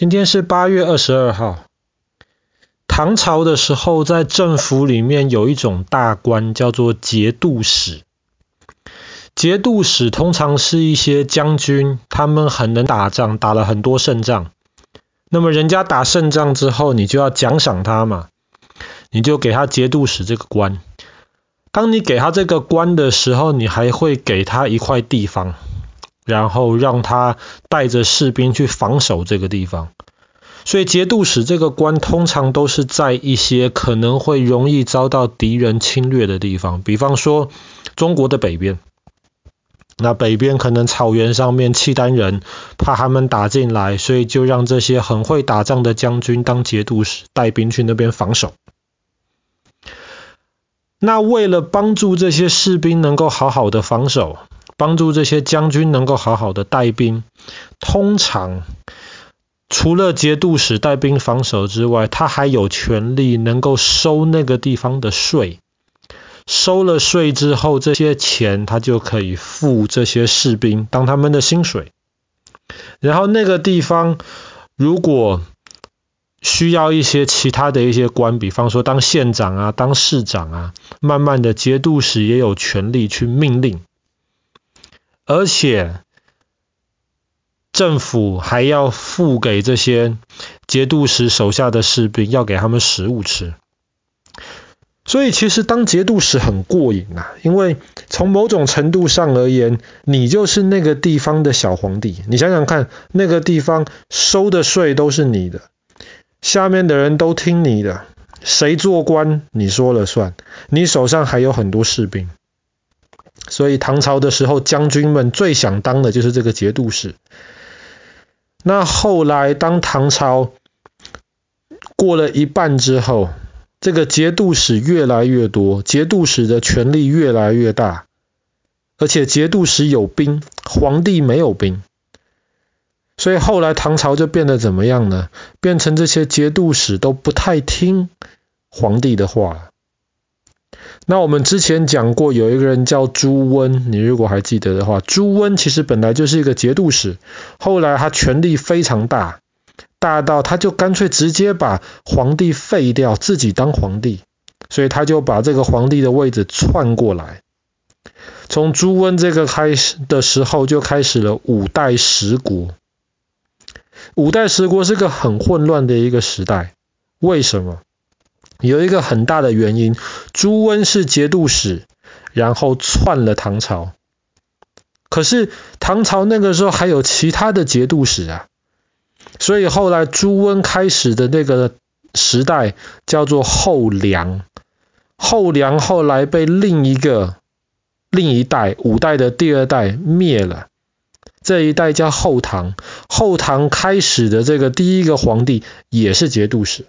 今天是八月二十二号。唐朝的时候，在政府里面有一种大官叫做节度使。节度使通常是一些将军，他们很能打仗，打了很多胜仗。那么人家打胜仗之后，你就要奖赏他嘛，你就给他节度使这个官。当你给他这个官的时候，你还会给他一块地方。然后让他带着士兵去防守这个地方，所以节度使这个官通常都是在一些可能会容易遭到敌人侵略的地方，比方说中国的北边，那北边可能草原上面契丹人怕他们打进来，所以就让这些很会打仗的将军当节度使，带兵去那边防守。那为了帮助这些士兵能够好好的防守。帮助这些将军能够好好的带兵，通常除了节度使带兵防守之外，他还有权利能够收那个地方的税。收了税之后，这些钱他就可以付这些士兵当他们的薪水。然后那个地方如果需要一些其他的一些官，比方说当县长啊、当市长啊，慢慢的节度使也有权利去命令。而且政府还要付给这些节度使手下的士兵，要给他们食物吃。所以其实当节度使很过瘾啊，因为从某种程度上而言，你就是那个地方的小皇帝。你想想看，那个地方收的税都是你的，下面的人都听你的，谁做官你说了算，你手上还有很多士兵。所以唐朝的时候，将军们最想当的就是这个节度使。那后来当唐朝过了一半之后，这个节度使越来越多，节度使的权力越来越大，而且节度使有兵，皇帝没有兵。所以后来唐朝就变得怎么样呢？变成这些节度使都不太听皇帝的话。那我们之前讲过，有一个人叫朱温，你如果还记得的话，朱温其实本来就是一个节度使，后来他权力非常大，大到他就干脆直接把皇帝废掉，自己当皇帝，所以他就把这个皇帝的位置篡过来。从朱温这个开始的时候，就开始了五代十国。五代十国是个很混乱的一个时代，为什么？有一个很大的原因，朱温是节度使，然后篡了唐朝。可是唐朝那个时候还有其他的节度使啊，所以后来朱温开始的那个时代叫做后梁。后梁后来被另一个另一代五代的第二代灭了，这一代叫后唐。后唐开始的这个第一个皇帝也是节度使。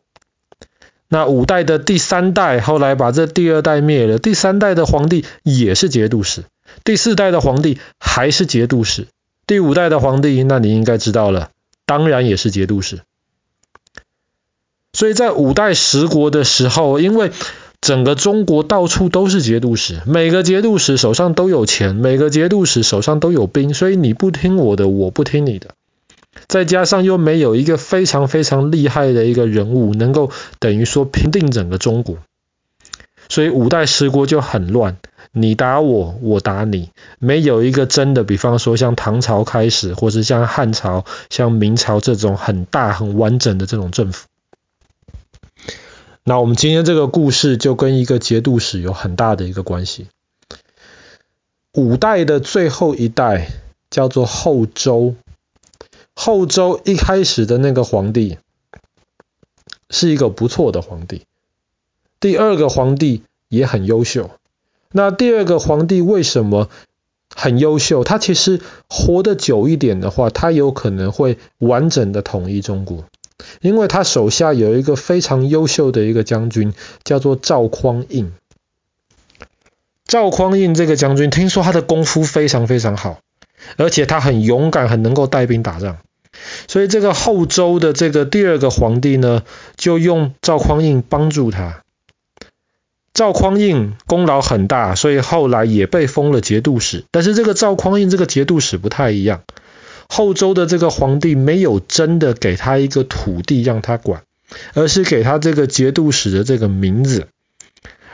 那五代的第三代后来把这第二代灭了，第三代的皇帝也是节度使，第四代的皇帝还是节度使，第五代的皇帝，那你应该知道了，当然也是节度使。所以在五代十国的时候，因为整个中国到处都是节度使，每个节度使手上都有钱，每个节度使手上都有兵，所以你不听我的，我不听你的。再加上又没有一个非常非常厉害的一个人物，能够等于说平定整个中国，所以五代十国就很乱，你打我，我打你，没有一个真的，比方说像唐朝开始，或是像汉朝、像明朝这种很大很完整的这种政府。那我们今天这个故事就跟一个节度使有很大的一个关系。五代的最后一代叫做后周。后周一开始的那个皇帝是一个不错的皇帝，第二个皇帝也很优秀。那第二个皇帝为什么很优秀？他其实活得久一点的话，他有可能会完整的统一中国，因为他手下有一个非常优秀的一个将军，叫做赵匡胤。赵匡胤这个将军，听说他的功夫非常非常好，而且他很勇敢，很能够带兵打仗。所以这个后周的这个第二个皇帝呢，就用赵匡胤帮助他。赵匡胤功劳很大，所以后来也被封了节度使。但是这个赵匡胤这个节度使不太一样。后周的这个皇帝没有真的给他一个土地让他管，而是给他这个节度使的这个名字，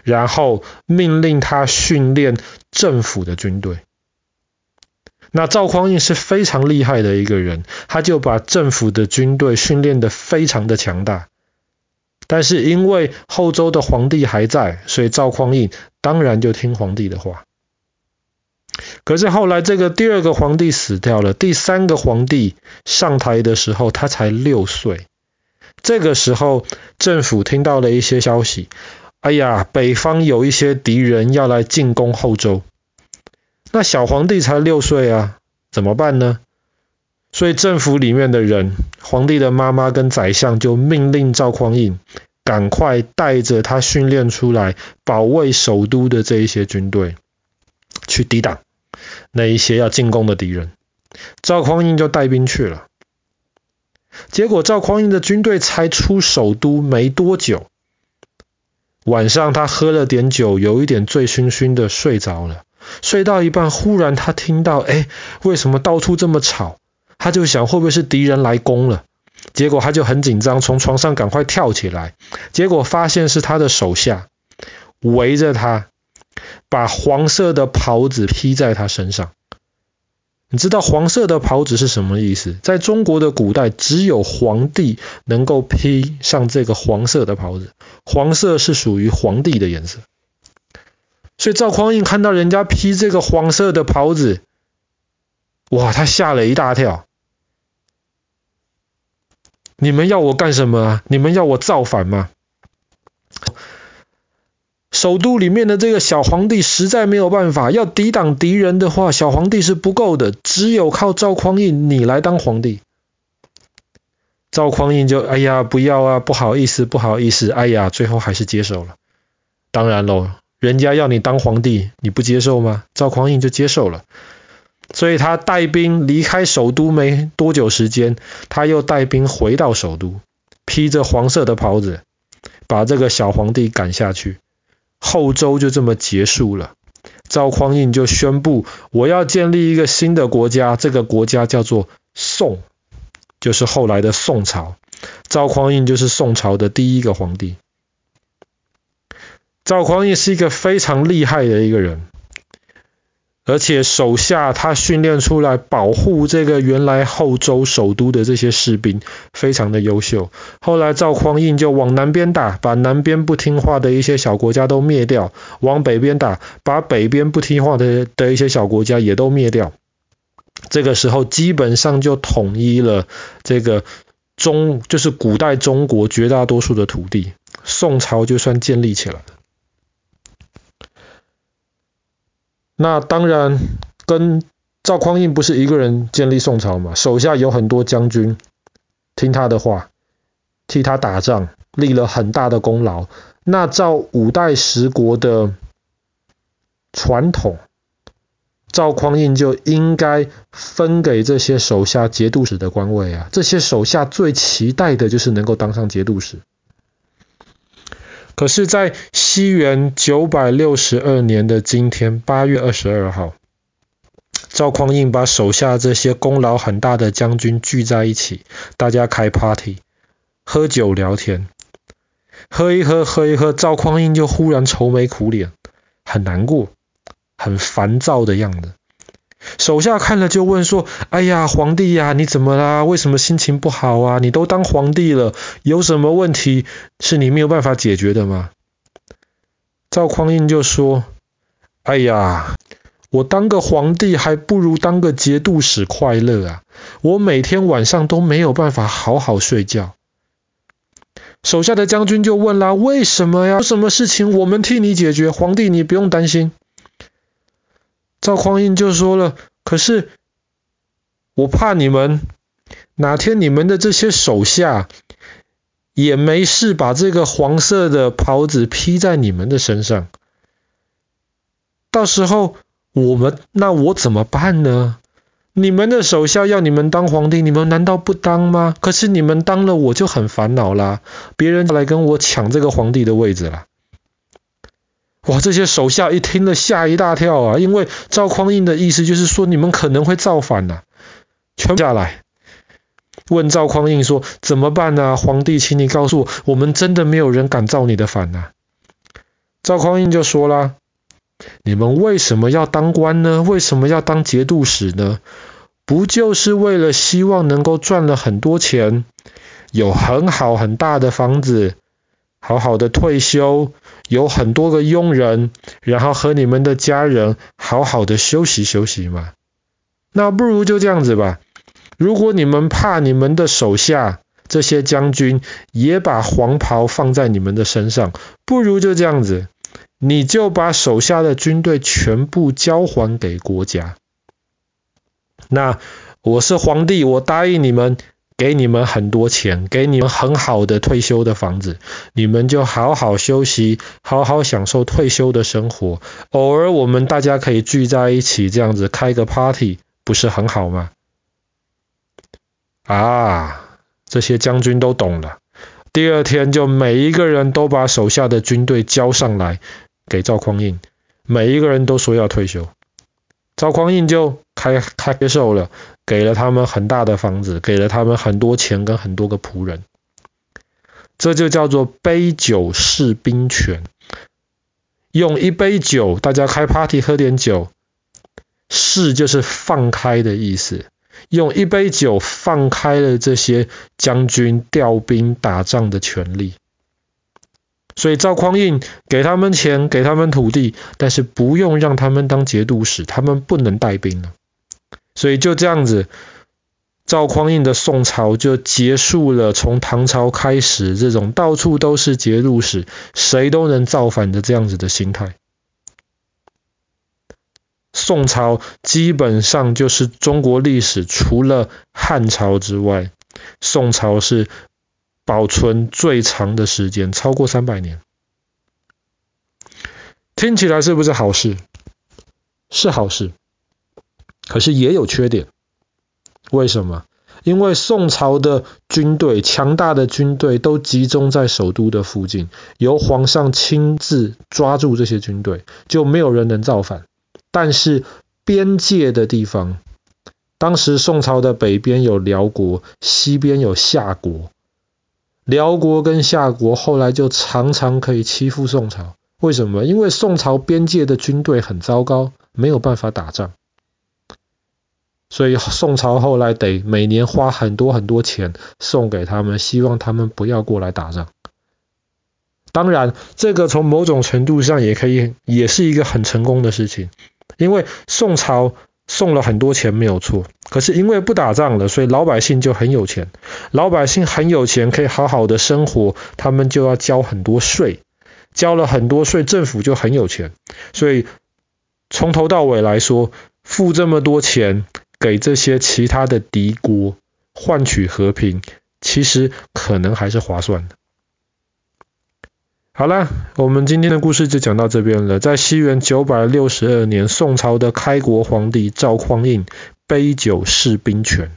然后命令他训练政府的军队。那赵匡胤是非常厉害的一个人，他就把政府的军队训练得非常的强大。但是因为后周的皇帝还在，所以赵匡胤当然就听皇帝的话。可是后来这个第二个皇帝死掉了，第三个皇帝上台的时候，他才六岁。这个时候政府听到了一些消息，哎呀，北方有一些敌人要来进攻后周。那小皇帝才六岁啊，怎么办呢？所以政府里面的人，皇帝的妈妈跟宰相就命令赵匡胤赶快带着他训练出来保卫首都的这一些军队去抵挡那一些要进攻的敌人。赵匡胤就带兵去了。结果赵匡胤的军队才出首都没多久，晚上他喝了点酒，有一点醉醺醺的睡着了。睡到一半，忽然他听到，哎，为什么到处这么吵？他就想，会不会是敌人来攻了？结果他就很紧张，从床上赶快跳起来，结果发现是他的手下围着他，把黄色的袍子披在他身上。你知道黄色的袍子是什么意思？在中国的古代，只有皇帝能够披上这个黄色的袍子，黄色是属于皇帝的颜色。所以赵匡胤看到人家披这个黄色的袍子，哇，他吓了一大跳。你们要我干什么啊？你们要我造反吗？首都里面的这个小皇帝实在没有办法，要抵挡敌人的话，小皇帝是不够的，只有靠赵匡胤你来当皇帝。赵匡胤就哎呀，不要啊，不好意思，不好意思，哎呀，最后还是接受了。当然喽。人家要你当皇帝，你不接受吗？赵匡胤就接受了，所以他带兵离开首都没多久时间，他又带兵回到首都，披着黄色的袍子，把这个小皇帝赶下去，后周就这么结束了。赵匡胤就宣布，我要建立一个新的国家，这个国家叫做宋，就是后来的宋朝。赵匡胤就是宋朝的第一个皇帝。赵匡胤是一个非常厉害的一个人，而且手下他训练出来保护这个原来后周首都的这些士兵非常的优秀。后来赵匡胤就往南边打，把南边不听话的一些小国家都灭掉；往北边打，把北边不听话的的一些小国家也都灭掉。这个时候基本上就统一了这个中，就是古代中国绝大多数的土地，宋朝就算建立起来了。那当然，跟赵匡胤不是一个人建立宋朝嘛，手下有很多将军听他的话，替他打仗，立了很大的功劳。那照五代十国的传统，赵匡胤就应该分给这些手下节度使的官位啊，这些手下最期待的就是能够当上节度使。可是，在西元九百六十二年的今天，八月二十二号，赵匡胤把手下这些功劳很大的将军聚在一起，大家开 party，喝酒聊天，喝一喝，喝一喝，赵匡胤就忽然愁眉苦脸，很难过，很烦躁的样子。手下看了就问说：“哎呀，皇帝呀，你怎么啦？为什么心情不好啊？你都当皇帝了，有什么问题是你没有办法解决的吗？”赵匡胤就说：“哎呀，我当个皇帝还不如当个节度使快乐啊！我每天晚上都没有办法好好睡觉。”手下的将军就问啦：“为什么呀？有什么事情我们替你解决？皇帝你不用担心。”赵匡胤就说了：“可是我怕你们哪天你们的这些手下也没事把这个黄色的袍子披在你们的身上，到时候我们那我怎么办呢？你们的手下要你们当皇帝，你们难道不当吗？可是你们当了，我就很烦恼啦，别人来跟我抢这个皇帝的位置啦。”哇！这些手下一听了吓一大跳啊，因为赵匡胤的意思就是说你们可能会造反呐、啊。全下来。问赵匡胤说：“怎么办呢、啊？皇帝，请你告诉我，我们真的没有人敢造你的反呐、啊？”赵匡胤就说了：“你们为什么要当官呢？为什么要当节度使呢？不就是为了希望能够赚了很多钱，有很好很大的房子，好好的退休，有很多个佣人，然后和你们的家人好好的休息休息嘛？那不如就这样子吧。”如果你们怕你们的手下这些将军也把黄袍放在你们的身上，不如就这样子，你就把手下的军队全部交还给国家。那我是皇帝，我答应你们，给你们很多钱，给你们很好的退休的房子，你们就好好休息，好好享受退休的生活。偶尔我们大家可以聚在一起，这样子开个 party，不是很好吗？啊，这些将军都懂了。第二天就每一个人都把手下的军队交上来给赵匡胤，每一个人都说要退休。赵匡胤就开开接受了，给了他们很大的房子，给了他们很多钱跟很多个仆人。这就叫做杯酒释兵权。用一杯酒，大家开 party 喝点酒，释就是放开的意思。用一杯酒放开了这些将军调兵打仗的权利，所以赵匡胤给他们钱，给他们土地，但是不用让他们当节度使，他们不能带兵了。所以就这样子，赵匡胤的宋朝就结束了从唐朝开始这种到处都是节度使，谁都能造反的这样子的心态。宋朝基本上就是中国历史除了汉朝之外，宋朝是保存最长的时间，超过三百年。听起来是不是好事？是好事，可是也有缺点。为什么？因为宋朝的军队，强大的军队都集中在首都的附近，由皇上亲自抓住这些军队，就没有人能造反。但是边界的地方，当时宋朝的北边有辽国，西边有夏国。辽国跟夏国后来就常常可以欺负宋朝。为什么？因为宋朝边界的军队很糟糕，没有办法打仗。所以宋朝后来得每年花很多很多钱送给他们，希望他们不要过来打仗。当然，这个从某种程度上也可以，也是一个很成功的事情。因为宋朝送了很多钱没有错，可是因为不打仗了，所以老百姓就很有钱。老百姓很有钱，可以好好的生活，他们就要交很多税，交了很多税，政府就很有钱。所以从头到尾来说，付这么多钱给这些其他的敌国，换取和平，其实可能还是划算的。好了，我们今天的故事就讲到这边了。在西元九百六十二年，宋朝的开国皇帝赵匡胤杯酒释兵权。